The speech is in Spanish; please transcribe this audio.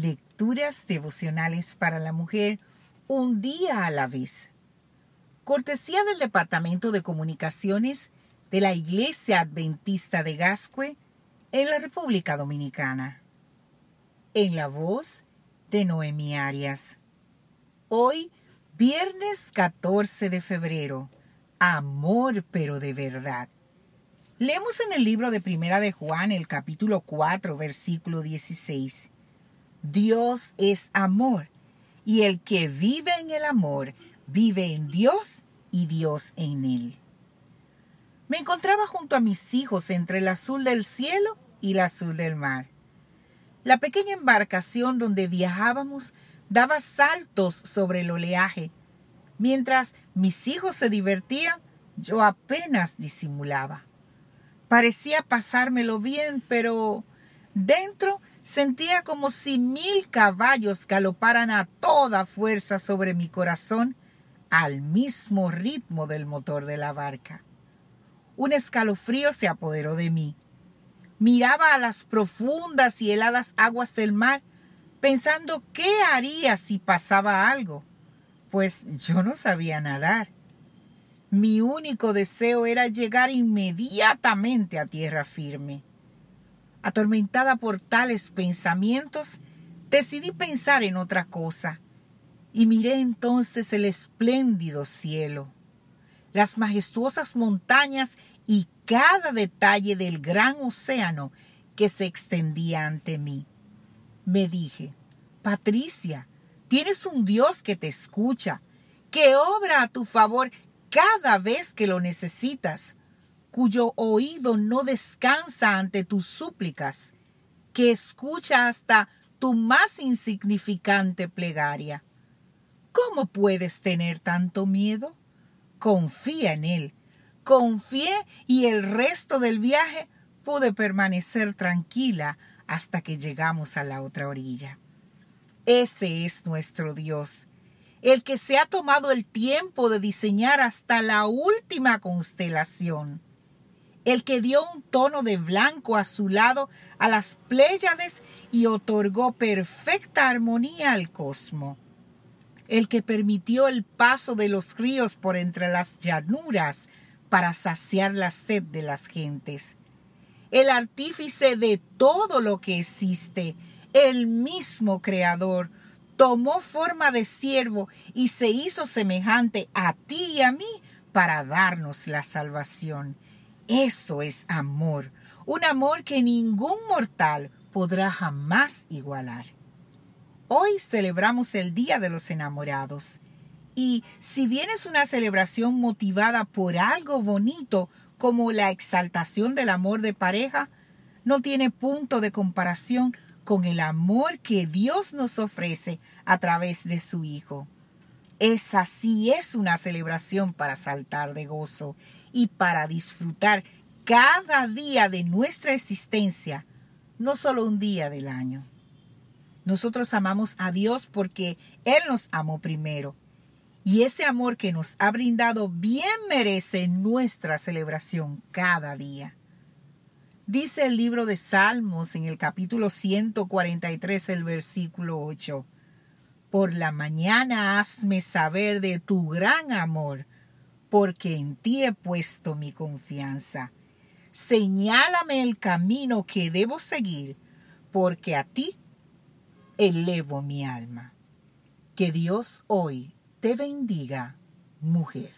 Lecturas devocionales para la mujer un día a la vez. Cortesía del Departamento de Comunicaciones de la Iglesia Adventista de Gascue en la República Dominicana. En la voz de Noemi Arias. Hoy, viernes 14 de febrero. Amor pero de verdad. Leemos en el libro de Primera de Juan, el capítulo 4, versículo 16. Dios es amor, y el que vive en el amor vive en Dios y Dios en él. Me encontraba junto a mis hijos entre el azul del cielo y el azul del mar. La pequeña embarcación donde viajábamos daba saltos sobre el oleaje. Mientras mis hijos se divertían, yo apenas disimulaba. Parecía pasármelo bien, pero dentro sentía como si mil caballos galoparan a toda fuerza sobre mi corazón al mismo ritmo del motor de la barca. Un escalofrío se apoderó de mí. Miraba a las profundas y heladas aguas del mar, pensando qué haría si pasaba algo, pues yo no sabía nadar. Mi único deseo era llegar inmediatamente a tierra firme. Atormentada por tales pensamientos, decidí pensar en otra cosa y miré entonces el espléndido cielo, las majestuosas montañas y cada detalle del gran océano que se extendía ante mí. Me dije, Patricia, tienes un Dios que te escucha, que obra a tu favor cada vez que lo necesitas, cuyo oído no descansa ante tus súplicas, que escucha hasta tu más insignificante plegaria. ¿Cómo puedes tener tanto miedo? Confía en Él. Confié y el resto del viaje pude permanecer tranquila hasta que llegamos a la otra orilla. Ese es nuestro Dios el que se ha tomado el tiempo de diseñar hasta la última constelación, el que dio un tono de blanco azulado a las Pléyades y otorgó perfecta armonía al cosmos, el que permitió el paso de los ríos por entre las llanuras para saciar la sed de las gentes, el artífice de todo lo que existe, el mismo creador, tomó forma de siervo y se hizo semejante a ti y a mí para darnos la salvación. Eso es amor, un amor que ningún mortal podrá jamás igualar. Hoy celebramos el Día de los Enamorados. Y si bien es una celebración motivada por algo bonito como la exaltación del amor de pareja, no tiene punto de comparación con el amor que Dios nos ofrece a través de su Hijo. Esa sí es una celebración para saltar de gozo y para disfrutar cada día de nuestra existencia, no solo un día del año. Nosotros amamos a Dios porque Él nos amó primero. Y ese amor que nos ha brindado bien merece nuestra celebración cada día. Dice el libro de Salmos en el capítulo 143, el versículo 8. Por la mañana hazme saber de tu gran amor, porque en ti he puesto mi confianza. Señálame el camino que debo seguir, porque a ti elevo mi alma. Que Dios hoy te bendiga, mujer.